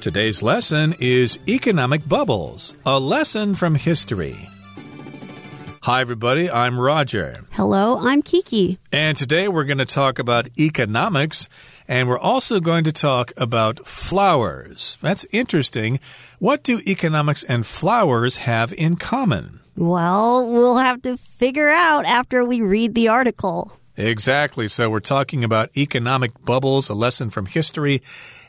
Today's lesson is Economic Bubbles, a lesson from history. Hi, everybody. I'm Roger. Hello, I'm Kiki. And today we're going to talk about economics, and we're also going to talk about flowers. That's interesting. What do economics and flowers have in common? Well, we'll have to figure out after we read the article. Exactly. So, we're talking about economic bubbles, a lesson from history.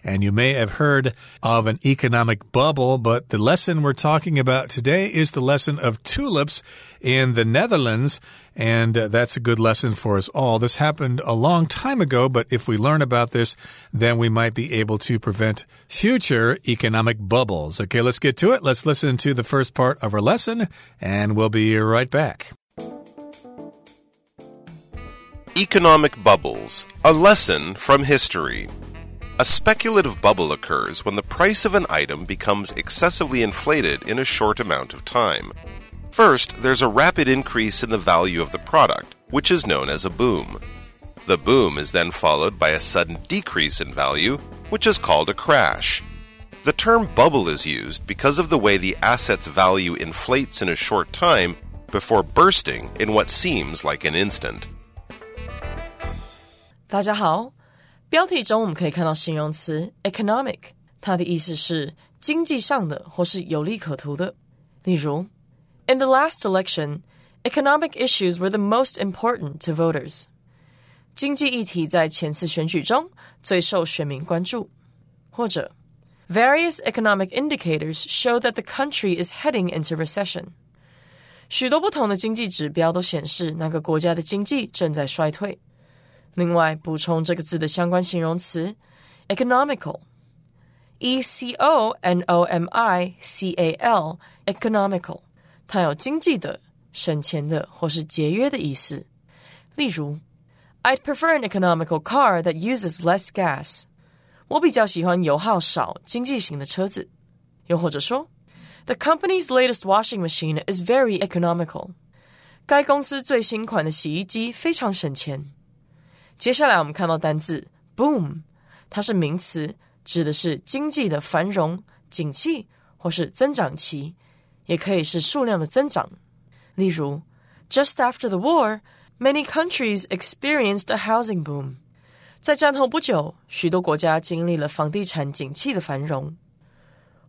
And you may have heard of an economic bubble, but the lesson we're talking about today is the lesson of tulips in the Netherlands. And uh, that's a good lesson for us all. This happened a long time ago, but if we learn about this, then we might be able to prevent future economic bubbles. Okay, let's get to it. Let's listen to the first part of our lesson, and we'll be right back. Economic Bubbles A Lesson from History. A speculative bubble occurs when the price of an item becomes excessively inflated in a short amount of time. First, there's a rapid increase in the value of the product, which is known as a boom. The boom is then followed by a sudden decrease in value, which is called a crash. The term bubble is used because of the way the asset's value inflates in a short time before bursting in what seems like an instant. 大家好，标题中我们可以看到形容词 economic，它的意思是经济上的或是有利可图的。例如，In the last election, economic issues were the most important to voters。经济议题在前次选举中最受选民关注。或者，Various economic indicators show that the country is heading into recession。许多不同的经济指标都显示那个国家的经济正在衰退。 另外，补充这个字的相关形容词 economical，e c o n o m i c a l，economical，它有经济的、省钱的或是节约的意思。例如，I'd prefer an economical car that uses less gas。我比较喜欢油耗少、经济型的车子。又或者说，The company's latest washing machine is very economical。该公司最新款的洗衣机非常省钱。 接下来我们看到单字 boom，它是名词，指的是经济的繁荣、景气或是增长期，也可以是数量的增长。例如，Just after the war, many countries experienced a housing boom。在战后不久，许多国家经历了房地产景气的繁荣。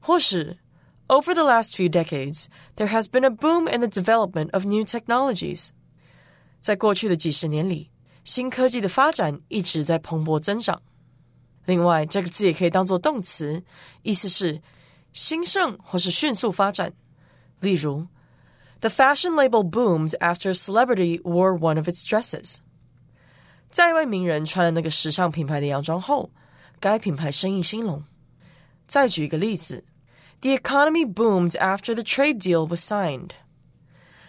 或是，Over the last few decades, there has been a boom in the development of new technologies。在过去的几十年里。 新科技的发展一直在蓬勃增长。另外，这个字也可以当做动词，意思是兴盛或是迅速发展。例如，The fashion label boomed after celebrity wore one of its dresses。在一位名人穿了那个时尚品牌的洋装后，该品牌生意兴隆。再举一个例子，The economy boomed after the trade deal was signed。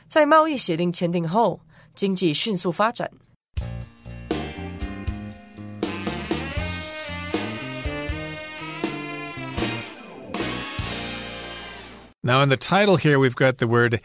在贸易协定签订后，经济迅速发展。Now, in the title here, we've got the word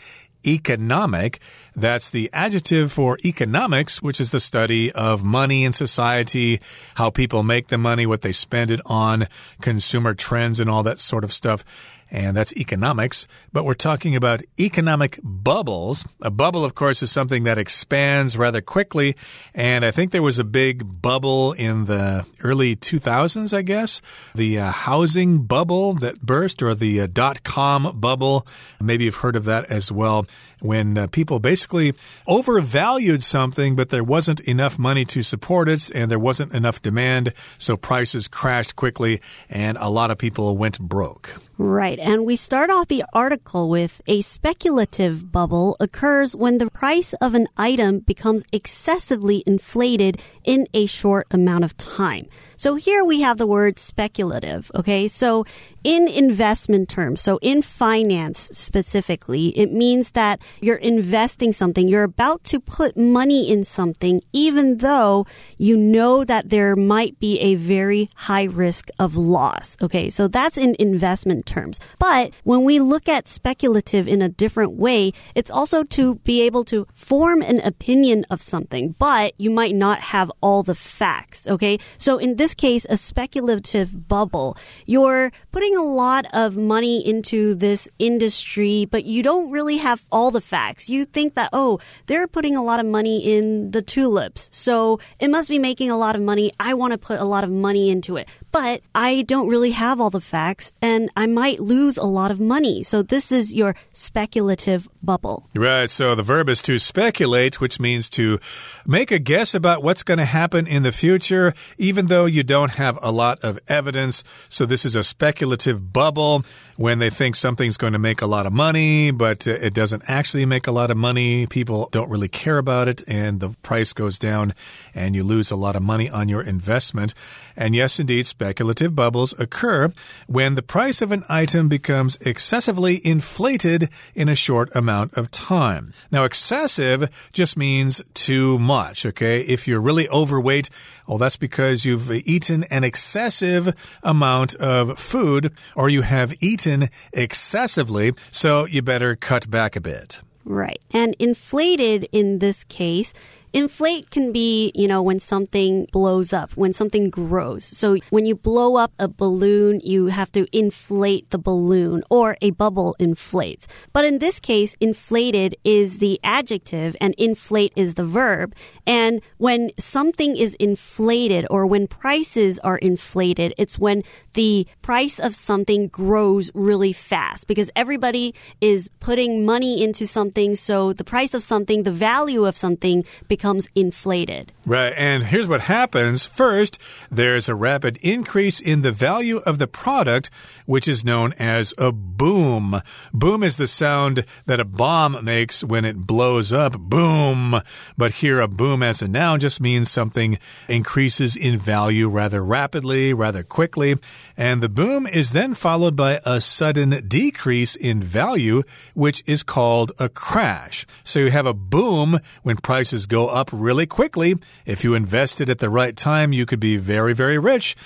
economic. That's the adjective for economics, which is the study of money in society, how people make the money, what they spend it on, consumer trends, and all that sort of stuff and that's economics. But we're talking about economic bubbles. A bubble, of course, is something that expands rather quickly. And I think there was a big bubble in the early 2000s, I guess. The uh, housing bubble that burst, or the uh, dot com bubble. Maybe you've heard of that as well. When uh, people basically overvalued something, but there wasn't enough money to support it, and there wasn't enough demand, so prices crashed quickly, and a lot of people went broke. Right. And we start off the article with a speculative bubble occurs when the price of an item becomes excessively inflated in a short amount of time. So here we have the word speculative. Okay. So in investment terms, so in finance specifically, it means that you're investing something. You're about to put money in something, even though you know that there might be a very high risk of loss. Okay. So that's in investment terms. But when we look at speculative in a different way, it's also to be able to form an opinion of something, but you might not have all the facts. Okay. So in this this case, a speculative bubble. You're putting a lot of money into this industry, but you don't really have all the facts. You think that, oh, they're putting a lot of money in the tulips, so it must be making a lot of money. I want to put a lot of money into it but I don't really have all the facts and I might lose a lot of money. So this is your speculative bubble. Right. So the verb is to speculate, which means to make a guess about what's going to happen in the future, even though you don't have a lot of evidence. So this is a speculative bubble when they think something's going to make a lot of money, but uh, it doesn't actually make a lot of money. People don't really care about it and the price goes down and you lose a lot of money on your investment. And yes, indeed, speculative bubbles occur when the price of an item becomes excessively inflated in a short amount of time. Now, excessive just means too much, okay? If you're really overweight, well, that's because you've eaten an excessive amount of food or you have eaten excessively, so you better cut back a bit. Right. And inflated in this case Inflate can be, you know, when something blows up, when something grows. So when you blow up a balloon, you have to inflate the balloon or a bubble inflates. But in this case, inflated is the adjective and inflate is the verb. And when something is inflated or when prices are inflated, it's when the price of something grows really fast because everybody is putting money into something. So the price of something, the value of something becomes inflated. Right. And here's what happens. First, there's a rapid increase in the value of the product, which is known as a boom. Boom is the sound that a bomb makes when it blows up. Boom. But here, a boom as a noun just means something increases in value rather rapidly, rather quickly. And the boom is then followed by a sudden decrease in value, which is called a crash. So you have a boom when prices go up really quickly if you invested at the right time, you could be very, very rich.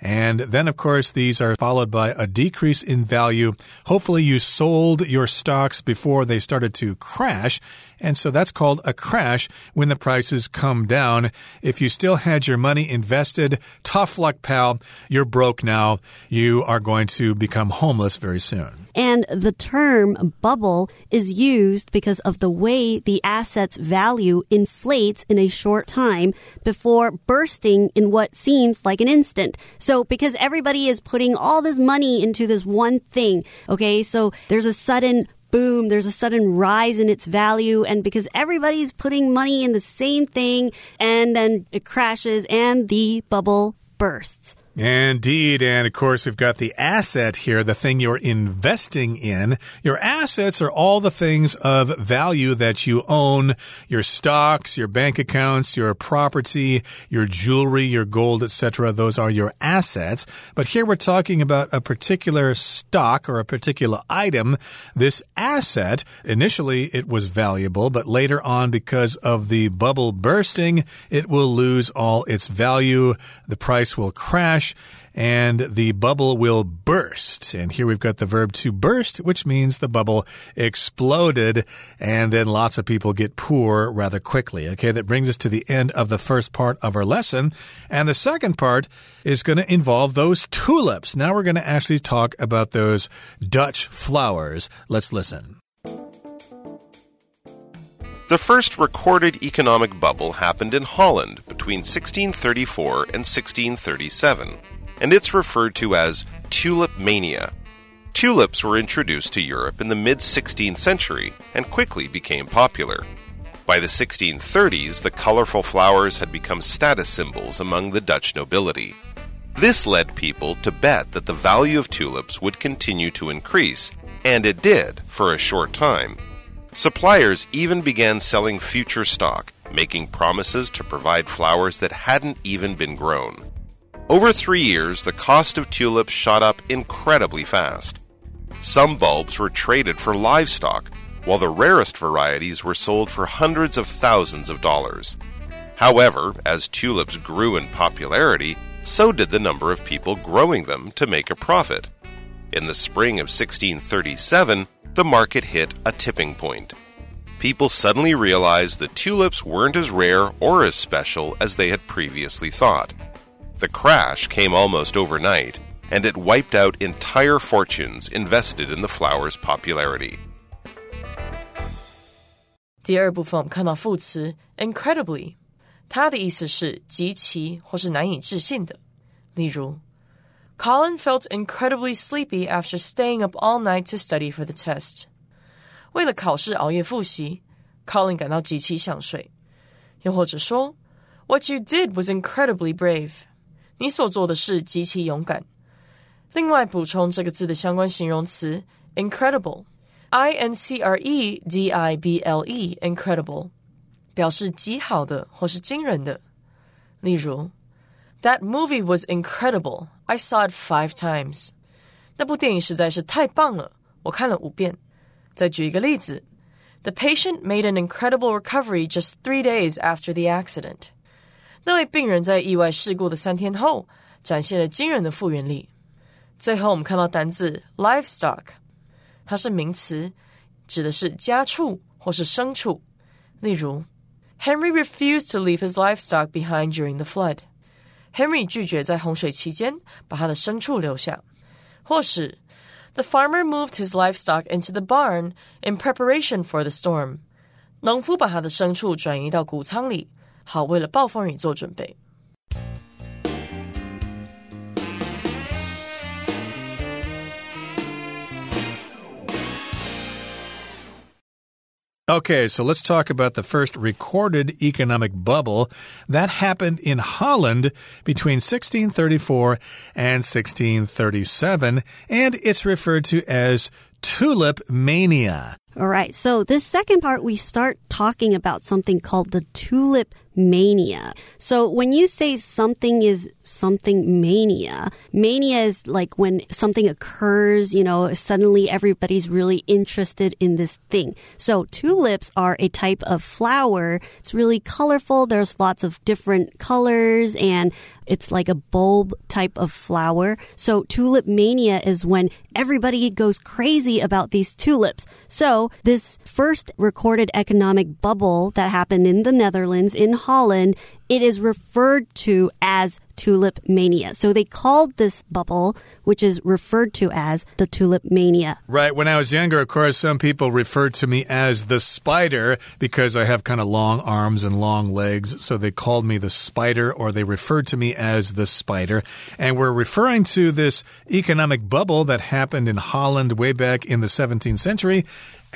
And then, of course, these are followed by a decrease in value. Hopefully, you sold your stocks before they started to crash. And so that's called a crash when the prices come down. If you still had your money invested, tough luck, pal. You're broke now. You are going to become homeless very soon. And the term bubble is used because of the way the asset's value inflates in a short time before bursting in what seems like an instant. So because everybody is putting all this money into this one thing, okay, so there's a sudden boom, there's a sudden rise in its value. And because everybody's putting money in the same thing, and then it crashes and the bubble bursts. Indeed. And of course, we've got the asset here, the thing you're investing in. Your assets are all the things of value that you own your stocks, your bank accounts, your property, your jewelry, your gold, etc. Those are your assets. But here we're talking about a particular stock or a particular item. This asset, initially it was valuable, but later on, because of the bubble bursting, it will lose all its value. The price will crash and the bubble will burst. And here we've got the verb to burst, which means the bubble exploded, and then lots of people get poor rather quickly. Okay, that brings us to the end of the first part of our lesson. And the second part is going to involve those tulips. Now we're going to actually talk about those Dutch flowers. Let's listen. The first recorded economic bubble happened in Holland between 1634 and 1637, and it's referred to as tulip mania. Tulips were introduced to Europe in the mid 16th century and quickly became popular. By the 1630s, the colorful flowers had become status symbols among the Dutch nobility. This led people to bet that the value of tulips would continue to increase, and it did for a short time. Suppliers even began selling future stock, making promises to provide flowers that hadn't even been grown. Over three years, the cost of tulips shot up incredibly fast. Some bulbs were traded for livestock, while the rarest varieties were sold for hundreds of thousands of dollars. However, as tulips grew in popularity, so did the number of people growing them to make a profit. In the spring of 1637, the market hit a tipping point. People suddenly realized that tulips weren't as rare or as special as they had previously thought. The crash came almost overnight, and it wiped out entire fortunes invested in the flower's popularity. 第二部分我们看到副词 incredibly，它的意思是极其或是难以置信的。例如 ，Colin felt incredibly sleepy after staying up all night to study for the test。为了考试熬夜复习，Colin 感到极其想睡。又或者说，What you did was incredibly brave。你所做的事极其勇敢。另外补充这个字的相关形容词 incredible。I N C R E D I B L E，incredible，表示极好的或是惊人的。例如，That movie was incredible. I saw it five times. 那部电影实在是太棒了，我看了五遍。再举一个例子，The patient made an incredible recovery just three days after the accident. 那位病人在意外事故的三天后，展现了惊人的复原力。最后，我们看到单字 livestock。它是名词，指的是家畜或是牲畜。例如，Henry refused to leave his livestock behind during the flood。 Henry 拒绝在洪水期间把他的牲畜留下。或是，The farmer moved his livestock into the barn in preparation for the storm。农夫把他的牲畜转移到谷仓里，好为了暴风雨做准备。Okay, so let's talk about the first recorded economic bubble that happened in Holland between 1634 and 1637, and it's referred to as tulip mania. All right, so this second part, we start talking about something called the tulip mania. So when you say something is something mania, mania is like when something occurs, you know, suddenly everybody's really interested in this thing. So tulips are a type of flower. It's really colorful. There's lots of different colors and it's like a bulb type of flower. So tulip mania is when everybody goes crazy about these tulips. So this first recorded economic bubble that happened in the Netherlands in Holland, it is referred to as tulip mania. So they called this bubble, which is referred to as the tulip mania. Right. When I was younger, of course, some people referred to me as the spider because I have kind of long arms and long legs. So they called me the spider or they referred to me as the spider. And we're referring to this economic bubble that happened in Holland way back in the 17th century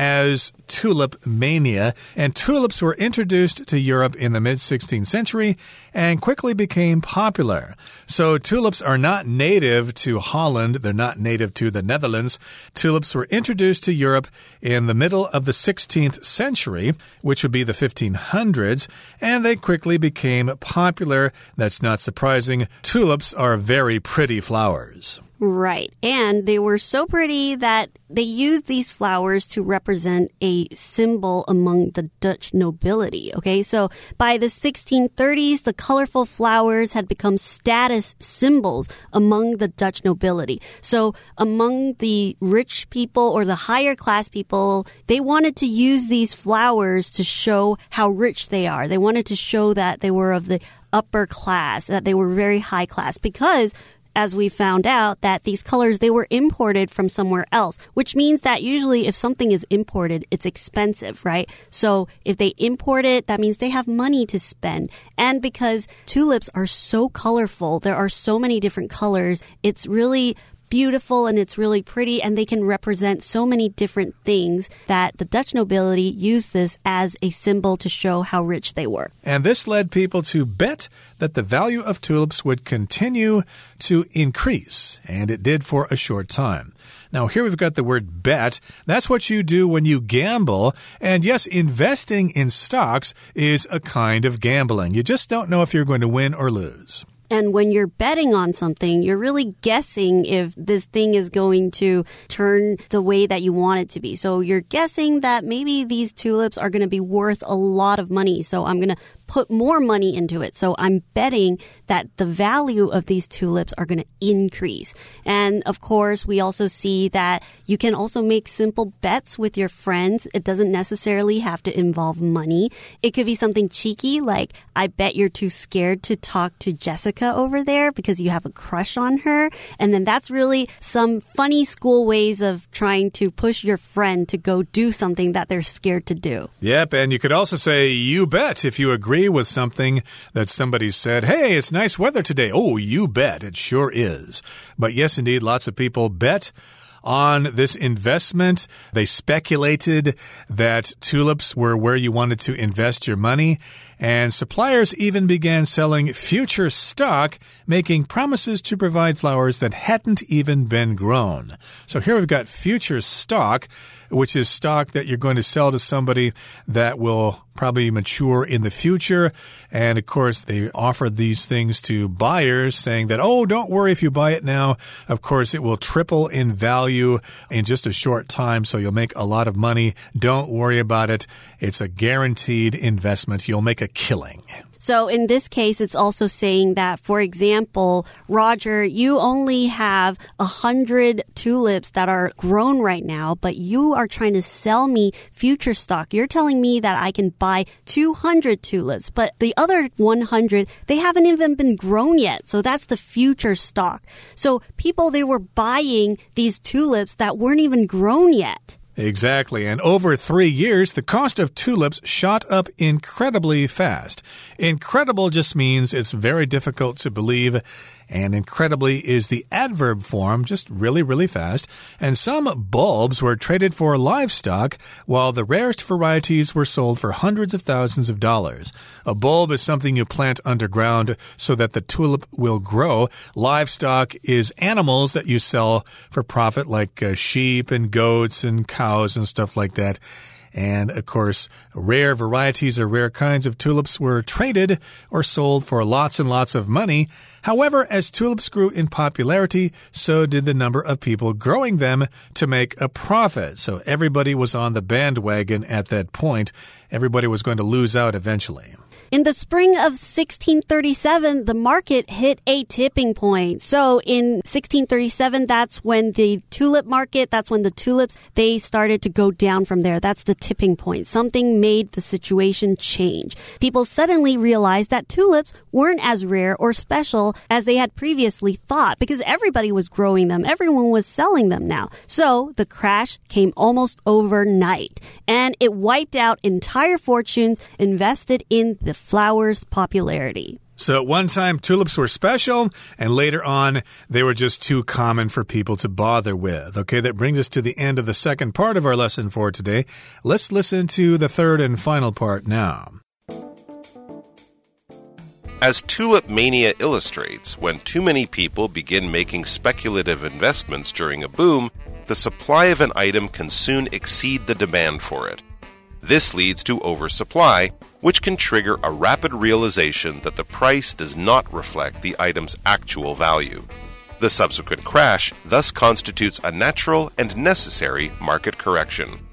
as tulip mania, and tulips were introduced to Europe in the mid 16th century and quickly became popular. So, tulips are not native to Holland, they're not native to the Netherlands. Tulips were introduced to Europe in the middle of the 16th century, which would be the 1500s, and they quickly became popular. That's not surprising. Tulips are very pretty flowers. Right. And they were so pretty that they used these flowers to represent a symbol among the Dutch nobility. Okay. So by the 1630s, the colorful flowers had become status symbols among the Dutch nobility. So among the rich people or the higher class people, they wanted to use these flowers to show how rich they are. They wanted to show that they were of the upper class, that they were very high class because as we found out that these colors they were imported from somewhere else which means that usually if something is imported it's expensive right? So if they import it that means they have money to spend. And because tulips are so colorful there are so many different colors it's really beautiful and it's really pretty and they can represent so many different things that the Dutch nobility used this as a symbol to show how rich they were. And this led people to bet that the value of tulips would continue to increase, and it did for a short time. Now, here we've got the word bet. That's what you do when you gamble. And yes, investing in stocks is a kind of gambling. You just don't know if you're going to win or lose. And when you're betting on something, you're really guessing if this thing is going to turn the way that you want it to be. So you're guessing that maybe these tulips are going to be worth a lot of money. So I'm going to put more money into it. So I'm betting that the value of these tulips are going to increase. And of course, we also see that you can also make simple bets with your friends. It doesn't necessarily have to involve money. It could be something cheeky like, I bet you're too scared to talk to Jessica over there because you have a crush on her. And then that's really some funny school ways of trying to push your friend to go do something that they're scared to do. Yep. And you could also say, you bet, if you agree with something that somebody said, hey, it's nice weather today. Oh, you bet. It sure is. But yes, indeed, lots of people bet on this investment. They speculated that tulips were where you wanted to invest your money. And suppliers even began selling future stock, making promises to provide flowers that hadn't even been grown. So here we've got future stock, which is stock that you're going to sell to somebody that will probably mature in the future. And of course, they offer these things to buyers saying that, oh, don't worry if you buy it now. Of course, it will triple in value in just a short time. So you'll make a lot of money. Don't worry about it. It's a guaranteed investment. You'll make a killing. So in this case, it's also saying that, for example, Roger, you only have a hundred tulips that are grown right now, but you are trying to sell me future stock. You're telling me that I can buy 200 tulips, but the other 100, they haven't even been grown yet. So that's the future stock. So people, they were buying these tulips that weren't even grown yet. Exactly. And over three years, the cost of tulips shot up incredibly fast. Incredible just means it's very difficult to believe and incredibly is the adverb form, just really, really fast. And some bulbs were traded for livestock, while the rarest varieties were sold for hundreds of thousands of dollars. A bulb is something you plant underground so that the tulip will grow. Livestock is animals that you sell for profit, like uh, sheep and goats and cows and stuff like that. And of course, rare varieties or rare kinds of tulips were traded or sold for lots and lots of money. However, as tulips grew in popularity, so did the number of people growing them to make a profit. So everybody was on the bandwagon at that point. Everybody was going to lose out eventually. In the spring of 1637, the market hit a tipping point. So in 1637, that's when the tulip market, that's when the tulips, they started to go down from there. That's the tipping point. Something made the situation change. People suddenly realized that tulips weren't as rare or special as they had previously thought because everybody was growing them. Everyone was selling them now. So the crash came almost overnight and it wiped out entire fortunes invested in the flower's popularity. So at one time, tulips were special, and later on, they were just too common for people to bother with. Okay, that brings us to the end of the second part of our lesson for today. Let's listen to the third and final part now. As tulip mania illustrates, when too many people begin making speculative investments during a boom, the supply of an item can soon exceed the demand for it. This leads to oversupply, which can trigger a rapid realization that the price does not reflect the item's actual value. The subsequent crash thus constitutes a natural and necessary market correction.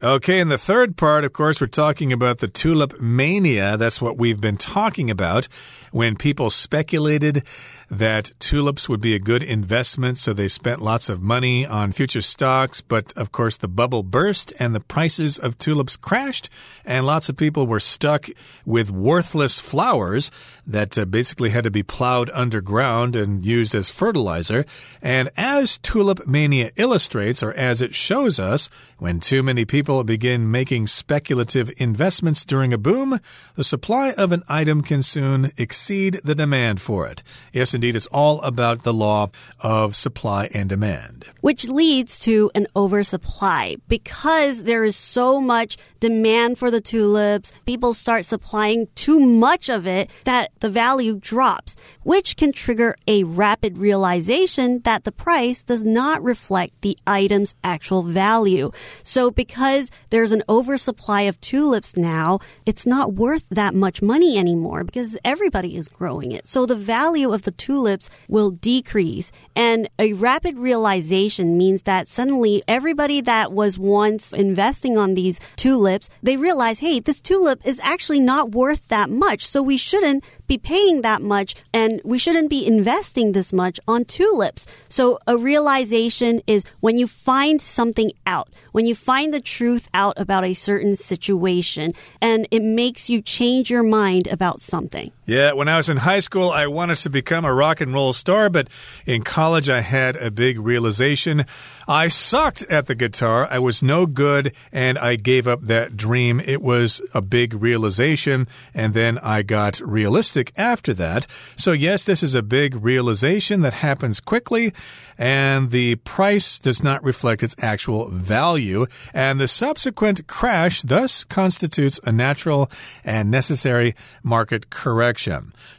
Okay, in the third part, of course, we're talking about the tulip mania. That's what we've been talking about when people speculated that tulips would be a good investment, so they spent lots of money on future stocks. But of course, the bubble burst and the prices of tulips crashed, and lots of people were stuck with worthless flowers that uh, basically had to be plowed underground and used as fertilizer. And as tulip mania illustrates, or as it shows us, when too many people begin making speculative investments during a boom, the supply of an item can soon exceed the demand for it. Yes, indeed, it's all about the law of supply and demand. Which leads to an oversupply. Because there is so much demand for the tulips, people start supplying too much of it that the value drops, which can trigger a rapid realization that the price does not reflect the item's actual value. So because because there's an oversupply of tulips now, it's not worth that much money anymore because everybody is growing it. So the value of the tulips will decrease. And a rapid realization means that suddenly everybody that was once investing on these tulips, they realize, hey, this tulip is actually not worth that much. So we shouldn't be paying that much and we shouldn't be investing this much on tulips. So a realization is when you find something out, when you find the truth out about a certain situation and it makes you change your mind about something. Yeah, when I was in high school, I wanted to become a rock and roll star, but in college, I had a big realization. I sucked at the guitar. I was no good, and I gave up that dream. It was a big realization, and then I got realistic after that. So, yes, this is a big realization that happens quickly, and the price does not reflect its actual value, and the subsequent crash thus constitutes a natural and necessary market correction.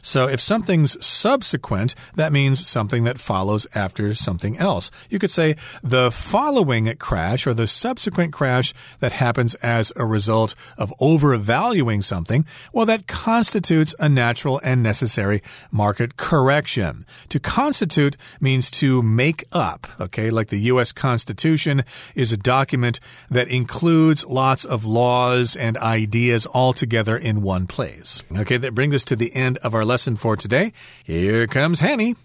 So if something's subsequent, that means something that follows after something else. You could say the following crash or the subsequent crash that happens as a result of overvaluing something, well, that constitutes a natural and necessary market correction. To constitute means to make up, okay? Like the U.S. Constitution is a document that includes lots of laws and ideas all together in one place. Okay, that brings us to the end of our lesson for today. Here comes Hanny.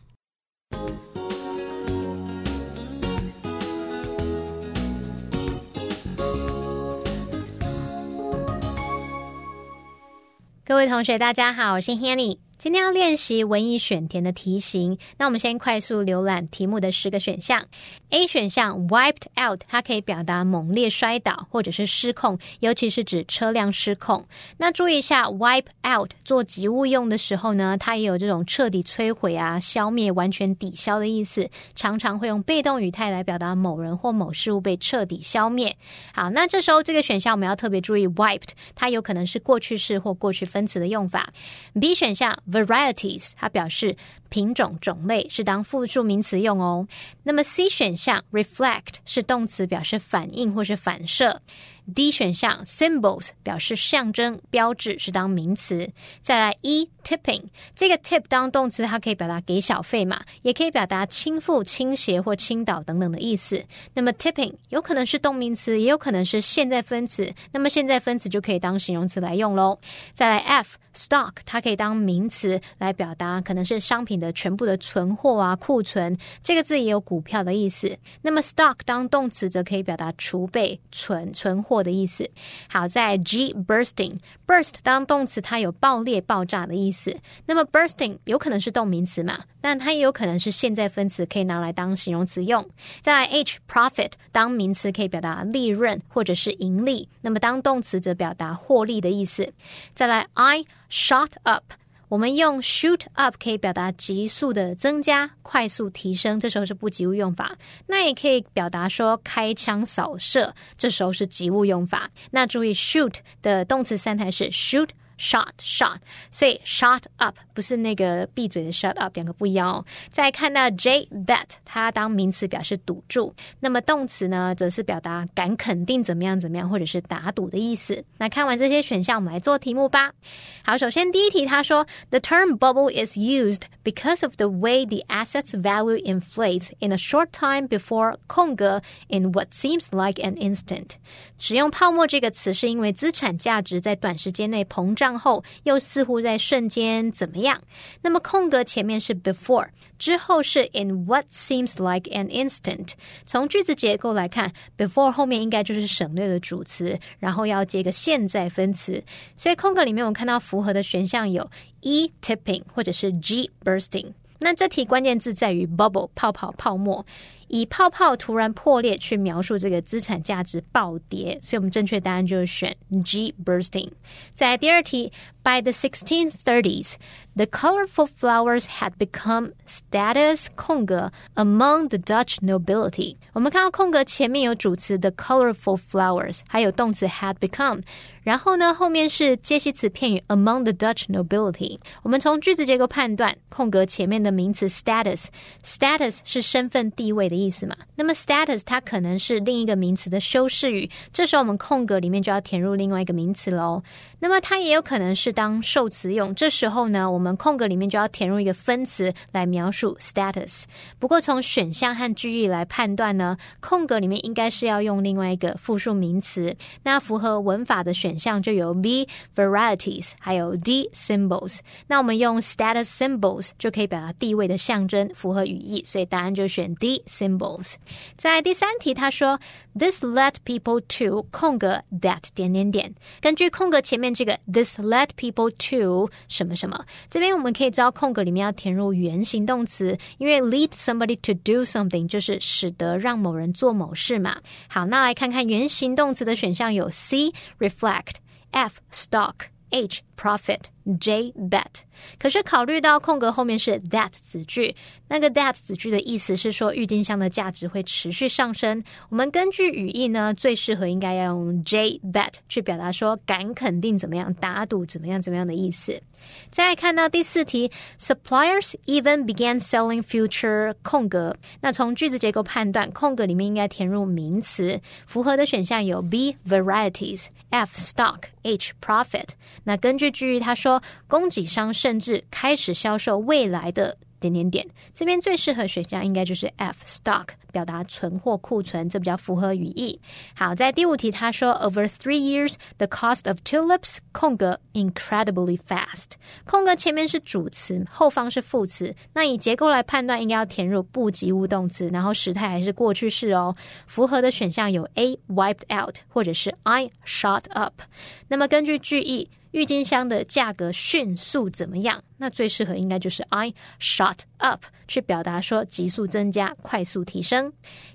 Hanny 今天要练习文艺选填的题型，那我们先快速浏览题目的十个选项。A 选项 wiped out，它可以表达猛烈摔倒或者是失控，尤其是指车辆失控。那注意一下，wipe out 做及物用的时候呢，它也有这种彻底摧毁啊、消灭、完全抵消的意思，常常会用被动语态来表达某人或某事物被彻底消灭。好，那这时候这个选项我们要特别注意，wiped 它有可能是过去式或过去分词的用法。B 选项。Varieties，它表示品种、种类，是当复数名词用哦。那么 C 选项 reflect 是动词，表示反应或是反射。D 选项 symbols 表示象征、标志，是当名词。再来 E tipping 这个 tip 当动词，它可以表达给小费嘛，也可以表达倾覆、倾斜或倾倒等等的意思。那么 tipping 有可能是动名词，也有可能是现在分词。那么现在分词就可以当形容词来用喽。再来 F stock 它可以当名词来表达，可能是商品的全部的存货啊、库存。这个字也有股票的意思。那么 stock 当动词则可以表达储备、存存货。的意思。好，在 G bursting burst 当动词，它有爆裂、爆炸的意思。那么 bursting 有可能是动名词嘛？但它也有可能是现在分词，可以拿来当形容词用。再来 H profit 当名词可以表达利润或者是盈利，那么当动词则表达获利的意思。再来 I shot up。我们用 shoot up 可以表达急速的增加、快速提升，这时候是不及物用法。那也可以表达说开枪扫射，这时候是及物用法。那注意 shoot 的动词三态是 shoot。Shot shot，所以 shot up 不是那个闭嘴的 shut up，两个不一样哦。再看到 J bet，它当名词表示堵住，那么动词呢，则是表达敢肯定怎么样怎么样，或者是打赌的意思。那看完这些选项，我们来做题目吧。好，首先第一题，他说 The term bubble is used because of the way the assets value inflates in a short time before 空格 in what seems like an instant。使用泡沫这个词，是因为资产价值在短时间内膨胀。账后又似乎在瞬间怎么样？那么空格前面是 before，之后是 in what seems like an instant。从句子结构来看，before 后面应该就是省略的主词，然后要接个现在分词。所以空格里面我看到符合的选项有 E tipping 或者是 G bursting。那这题关键字在于 bubble 泡泡泡沫。以泡泡突然破裂去描述这个资产价值暴跌，所以我们正确答案就是选 G bursting。在第二题 By the 1630s, the colorful flowers had become status 空格 among the Dutch nobility。我们看到空格前面有主词 the colorful flowers，还有动词 had become。然后呢，后面是介系词片语 among the Dutch nobility。我们从句子结构判断，空格前面的名词 status，status 是身份地位的意思嘛？那么 status 它可能是另一个名词的修饰语，这时候我们空格里面就要填入另外一个名词喽。那么它也有可能是当受词用，这时候呢，我们空格里面就要填入一个分词来描述 status。不过从选项和句意来判断呢，空格里面应该是要用另外一个复数名词。那符合文法的选项就有 B varieties，还有 D symbols。那我们用 status symbols 就可以表达地位的象征，符合语义，所以答案就选 D。在第三题，他说 This led people to 空格 that 点点点。根据空格前面这个 This led people to 什么什么，这边我们可以知道空格里面要填入原形动词，因为 lead somebody to do something 就是使得让某人做某事嘛。好，那来看看原形动词的选项有 C reflect。F stock H profit J bet，可是考虑到空格后面是 that 子句，那个 that 子句的意思是说郁金香的价值会持续上升。我们根据语义呢，最适合应该要用 J bet 去表达说敢肯定怎么样，打赌怎么样怎么样的意思。再看到第四题，Suppliers even began selling future 空格。那从句子结构判断，空格里面应该填入名词，符合的选项有 B varieties、F stock、H profit。那根据句意，他说供给商甚至开始销售未来的。点点点，这边最适合选项应该就是 F stock，表达存货库存，这比较符合语义。好，在第五题，他说 Over three years, the cost of tulips 空格 incredibly fast。空格前面是主词，后方是副词。那以结构来判断，应该要填入不及物动词，然后时态还是过去式哦。符合的选项有 A wiped out，或者是 I shot up。那么根据句意。郁金香的价格迅速怎么样？那最适合应该就是 I shot up，去表达说急速增加、快速提升。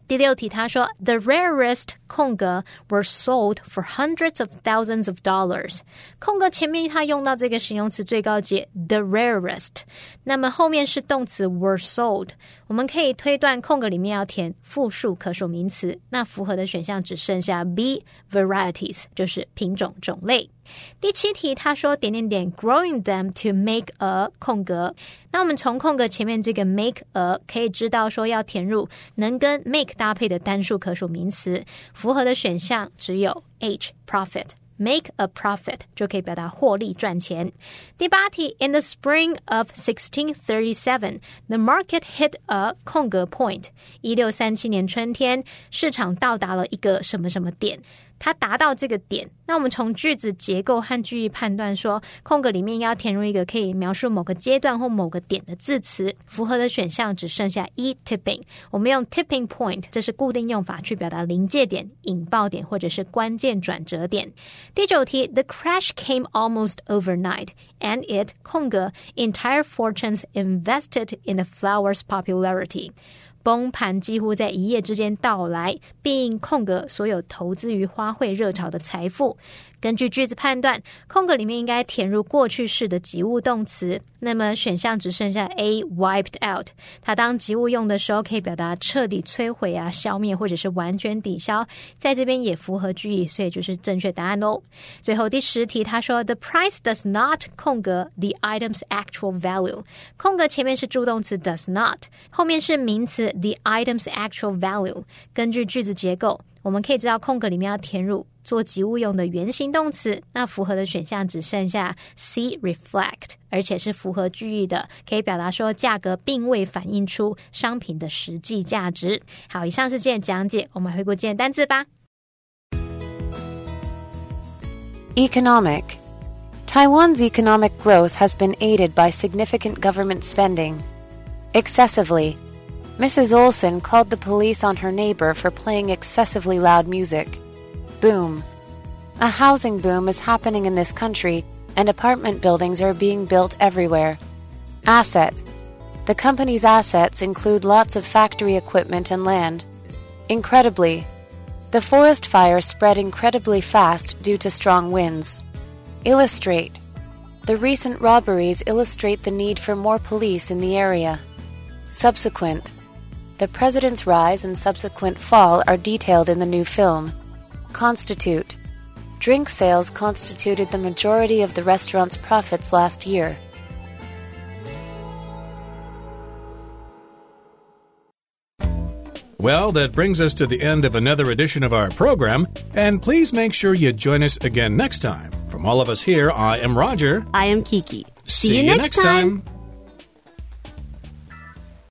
第六题，他说 The rarest 空格 were sold for hundreds of thousands of dollars。空格前面他用到这个形容词最高级 the rarest，那么后面是动词 were sold。我们可以推断空格里面要填复数可数名词，那符合的选项只剩下 B varieties，就是品种种类。第七题，他说点点点 growing them to make a 空格。那我们从空格前面这个 make a 可以知道说要填入能跟 make 搭配的单数可数名词，符合的选项只有 H profit。Make a profit 就可以表达获利赚钱。第八题，In the spring of 1637, the market hit a 空格 point。一六三七年春天，市场到达了一个什么什么点。它达到这个点，那我们从句子结构和句意判断说，空格里面要填入一个可以描述某个阶段或某个点的字词，符合的选项只剩下一 tipping。我们用 tipping point，这是固定用法，去表达临界点、引爆点或者是关键转折点。第九题，The crash came almost overnight, and it 空格 entire fortunes invested in the flower's popularity。崩盘几乎在一夜之间到来，并空格所有投资于花卉热潮的财富。根据句子判断，空格里面应该填入过去式的及物动词。那么选项只剩下 A wiped out。它当及物用的时候，可以表达彻底摧毁啊、消灭或者是完全抵消。在这边也符合句意，所以就是正确答案哦。最后第十题，他说 The price does not 空格 the item's actual value。空格前面是助动词 does not，后面是名词 the item's actual value。根据句子结构。我们可以知道空格里面要填入做及物用的原形动词，那符合的选项只剩下 C reflect，而且是符合句意的，可以表达说价格并未反映出商品的实际价值。好，以上是今天讲解，我们回顾今天单词吧。Economic Taiwan's economic growth has been aided by significant government spending. Excessively Mrs. Olson called the police on her neighbor for playing excessively loud music. Boom. A housing boom is happening in this country, and apartment buildings are being built everywhere. Asset. The company's assets include lots of factory equipment and land. Incredibly, the forest fire spread incredibly fast due to strong winds. Illustrate. The recent robberies illustrate the need for more police in the area. Subsequent. The president's rise and subsequent fall are detailed in the new film. Constitute. Drink sales constituted the majority of the restaurant's profits last year. Well, that brings us to the end of another edition of our program, and please make sure you join us again next time. From all of us here, I am Roger. I am Kiki. See, you next time.